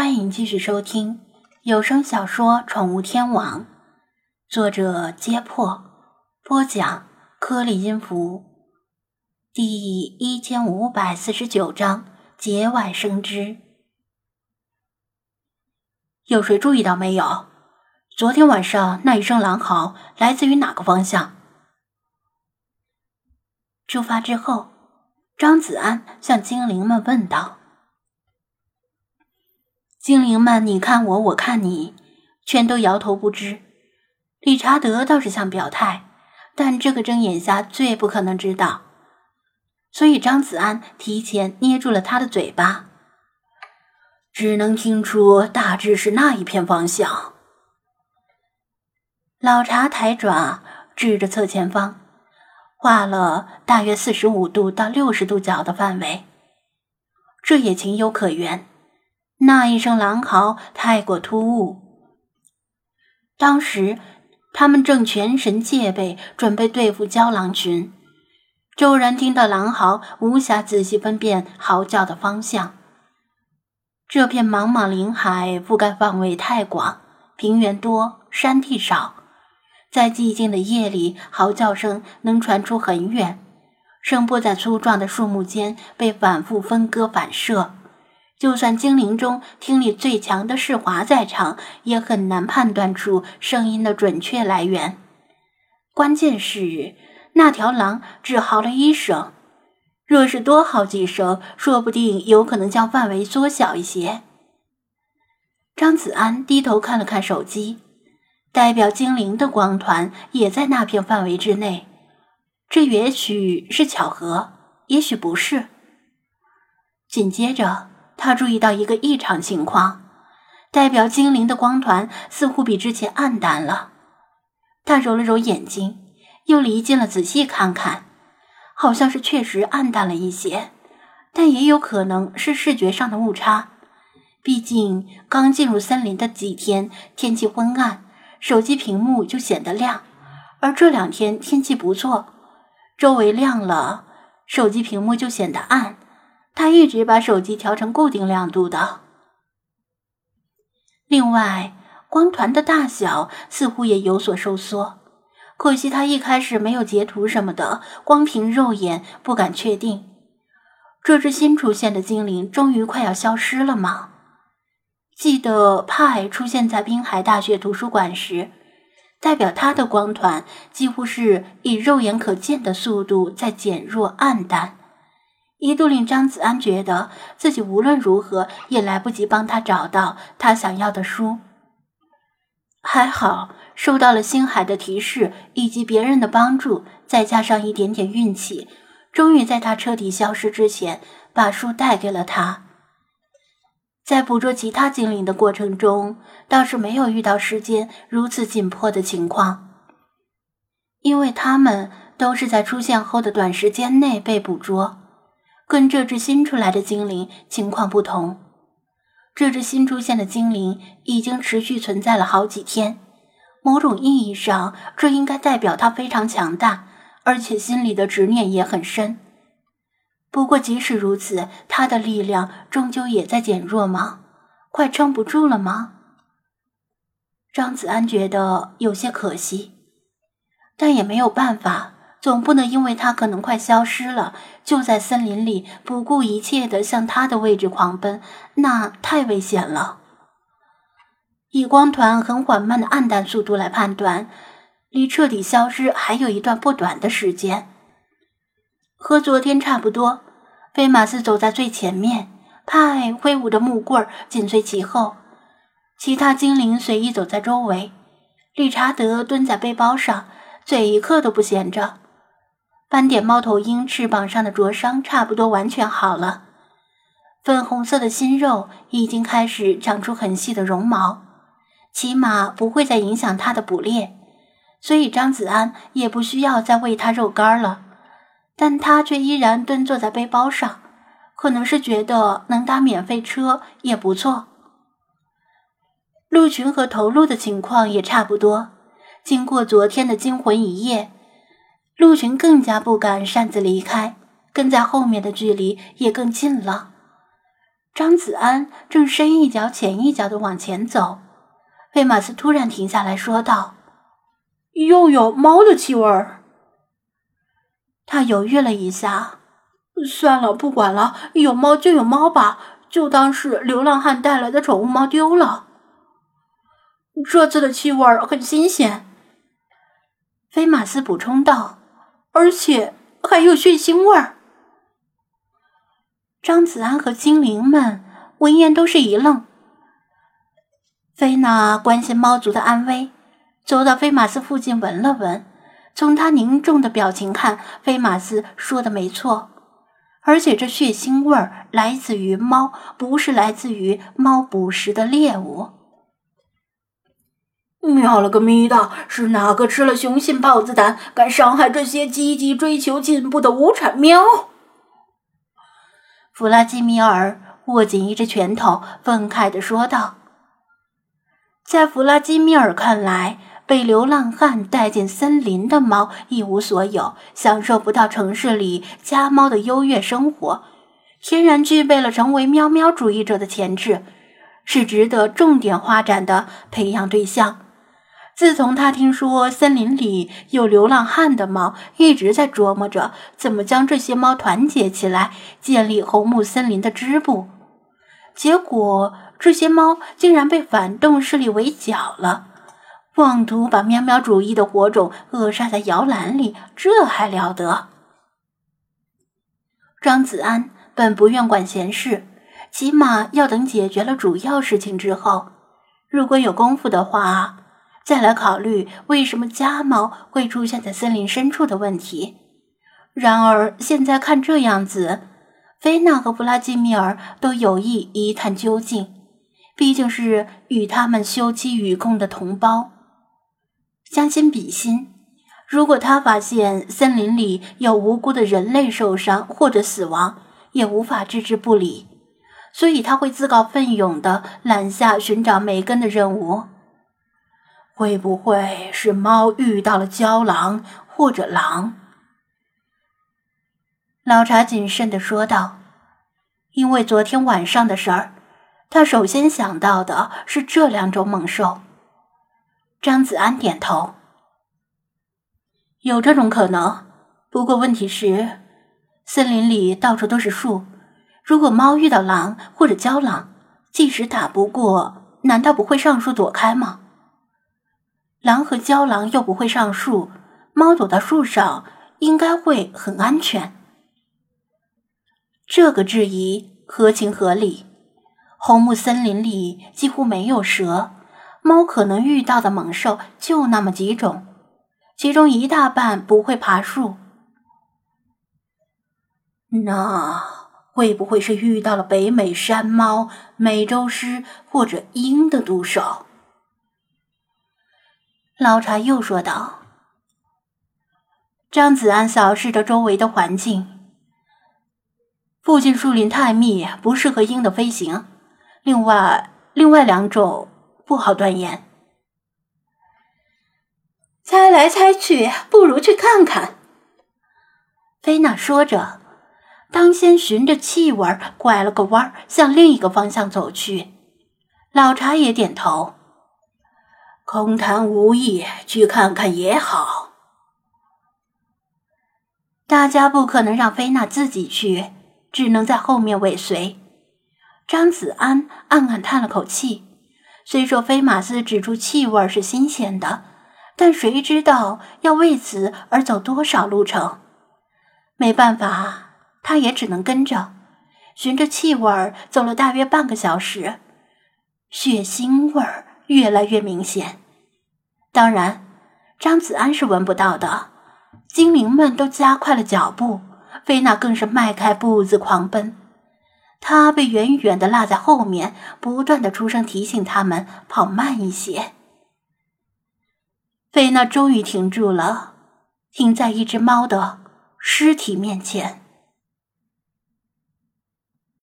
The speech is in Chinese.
欢迎继续收听有声小说《宠物天王》，作者：揭破，播讲：颗粒音符，第一千五百四十九章：节外生枝。有谁注意到没有？昨天晚上那一声狼嚎来自于哪个方向？出发之后，张子安向精灵们问道。精灵们，你看我，我看你，全都摇头不知。理查德倒是想表态，但这个睁眼瞎最不可能知道，所以张子安提前捏住了他的嘴巴，只能听出大致是那一片方向。老查抬爪指着侧前方，画了大约四十五度到六十度角的范围，这也情有可原。那一声狼嚎太过突兀，当时他们正全神戒备，准备对付郊狼群。骤然听到狼嚎，无暇仔细分辨嚎叫的方向。这片茫茫林海覆盖范围太广，平原多，山地少，在寂静的夜里，嚎叫声能传出很远，声波在粗壮的树木间被反复分割反射。就算精灵中听力最强的世华在场，也很难判断出声音的准确来源。关键是那条狼只嚎了一声，若是多嚎几声，说不定有可能将范围缩小一些。张子安低头看了看手机，代表精灵的光团也在那片范围之内。这也许是巧合，也许不是。紧接着。他注意到一个异常情况，代表精灵的光团似乎比之前暗淡了。他揉了揉眼睛，又离近了仔细看看，好像是确实暗淡了一些，但也有可能是视觉上的误差。毕竟刚进入森林的几天，天气昏暗，手机屏幕就显得亮，而这两天天气不错，周围亮了，手机屏幕就显得暗。他一直把手机调成固定亮度的。另外，光团的大小似乎也有所收缩。可惜他一开始没有截图什么的，光凭肉眼不敢确定。这只新出现的精灵终于快要消失了吗？记得派出现在滨海大学图书馆时，代表他的光团几乎是以肉眼可见的速度在减弱暗淡。一度令张子安觉得自己无论如何也来不及帮他找到他想要的书。还好受到了星海的提示以及别人的帮助，再加上一点点运气，终于在他彻底消失之前把书带给了他。在捕捉其他精灵的过程中，倒是没有遇到时间如此紧迫的情况，因为他们都是在出现后的短时间内被捕捉。跟这只新出来的精灵情况不同，这只新出现的精灵已经持续存在了好几天。某种意义上，这应该代表它非常强大，而且心里的执念也很深。不过，即使如此，它的力量终究也在减弱吗？快撑不住了吗？张子安觉得有些可惜，但也没有办法。总不能因为他可能快消失了，就在森林里不顾一切的向他的位置狂奔，那太危险了。以光团很缓慢的暗淡速度来判断，离彻底消失还有一段不短的时间。和昨天差不多，菲马斯走在最前面，派挥舞着木棍紧随其后，其他精灵随意走在周围。理查德蹲在背包上，嘴一刻都不闲着。斑点猫头鹰翅膀上的灼伤差不多完全好了，粉红色的新肉已经开始长出很细的绒毛，起码不会再影响它的捕猎，所以张子安也不需要再喂它肉干了。但他却依然蹲坐在背包上，可能是觉得能搭免费车也不错。鹿群和头鹿的情况也差不多，经过昨天的惊魂一夜。陆群更加不敢擅自离开，跟在后面的距离也更近了。张子安正深一脚浅一脚的往前走，菲马斯突然停下来说道：“又有猫的气味儿。”他犹豫了一下，算了，不管了，有猫就有猫吧，就当是流浪汉带来的宠物猫丢了。这次的气味很新鲜，菲马斯补充道，而且还有血腥味儿。张子安和精灵们闻言都是一愣。菲娜关心猫族的安危，走到菲马斯附近闻了闻。从他凝重的表情看，菲马斯说的没错，而且这血腥味儿来自于猫，不是来自于猫捕食的猎物。喵了个咪的！是哪个吃了雄性豹子胆，敢伤害这些积极追求进步的无产喵？弗拉基米尔握紧一只拳头，愤慨地说道。在弗拉基米尔看来，被流浪汉带进森林的猫一无所有，享受不到城市里家猫的优越生活，天然具备了成为喵喵主义者的潜质，是值得重点发展的培养对象。自从他听说森林里有流浪汉的猫，一直在琢磨着怎么将这些猫团结起来，建立红木森林的支部。结果，这些猫竟然被反动势力围剿了，妄图把喵喵主义的火种扼杀在摇篮里，这还了得？张子安本不愿管闲事，起码要等解决了主要事情之后，如果有功夫的话。再来考虑为什么家猫会出现在森林深处的问题。然而现在看这样子，菲娜和弗拉基米尔都有意一探究竟，毕竟是与他们休戚与共的同胞，将心比心。如果他发现森林里有无辜的人类受伤或者死亡，也无法置之不理，所以他会自告奋勇地揽下寻找梅根的任务。会不会是猫遇到了郊狼或者狼？老查谨慎的说道：“因为昨天晚上的事儿，他首先想到的是这两种猛兽。”张子安点头：“有这种可能，不过问题是，森林里到处都是树，如果猫遇到狼或者郊狼，即使打不过，难道不会上树躲开吗？”狼和郊狼又不会上树，猫躲到树上应该会很安全。这个质疑合情合理。红木森林里几乎没有蛇，猫可能遇到的猛兽就那么几种，其中一大半不会爬树。那会不会是遇到了北美山猫、美洲狮或者鹰的毒手？老茶又说道：“张子安扫视着周围的环境，附近树林太密，不适合鹰的飞行。另外，另外两种不好断言。猜来猜去，不如去看看。”菲娜说着，当先循着气味拐了个弯，向另一个方向走去。老茶也点头。空谈无益，去看看也好。大家不可能让菲娜自己去，只能在后面尾随。张子安暗暗叹了口气。虽说菲马斯指出气味是新鲜的，但谁知道要为此而走多少路程？没办法，他也只能跟着，循着气味走了大约半个小时，血腥味儿。越来越明显，当然，张子安是闻不到的。精灵们都加快了脚步，菲娜更是迈开步子狂奔。他被远远的落在后面，不断的出声提醒他们跑慢一些。菲娜终于停住了，停在一只猫的尸体面前。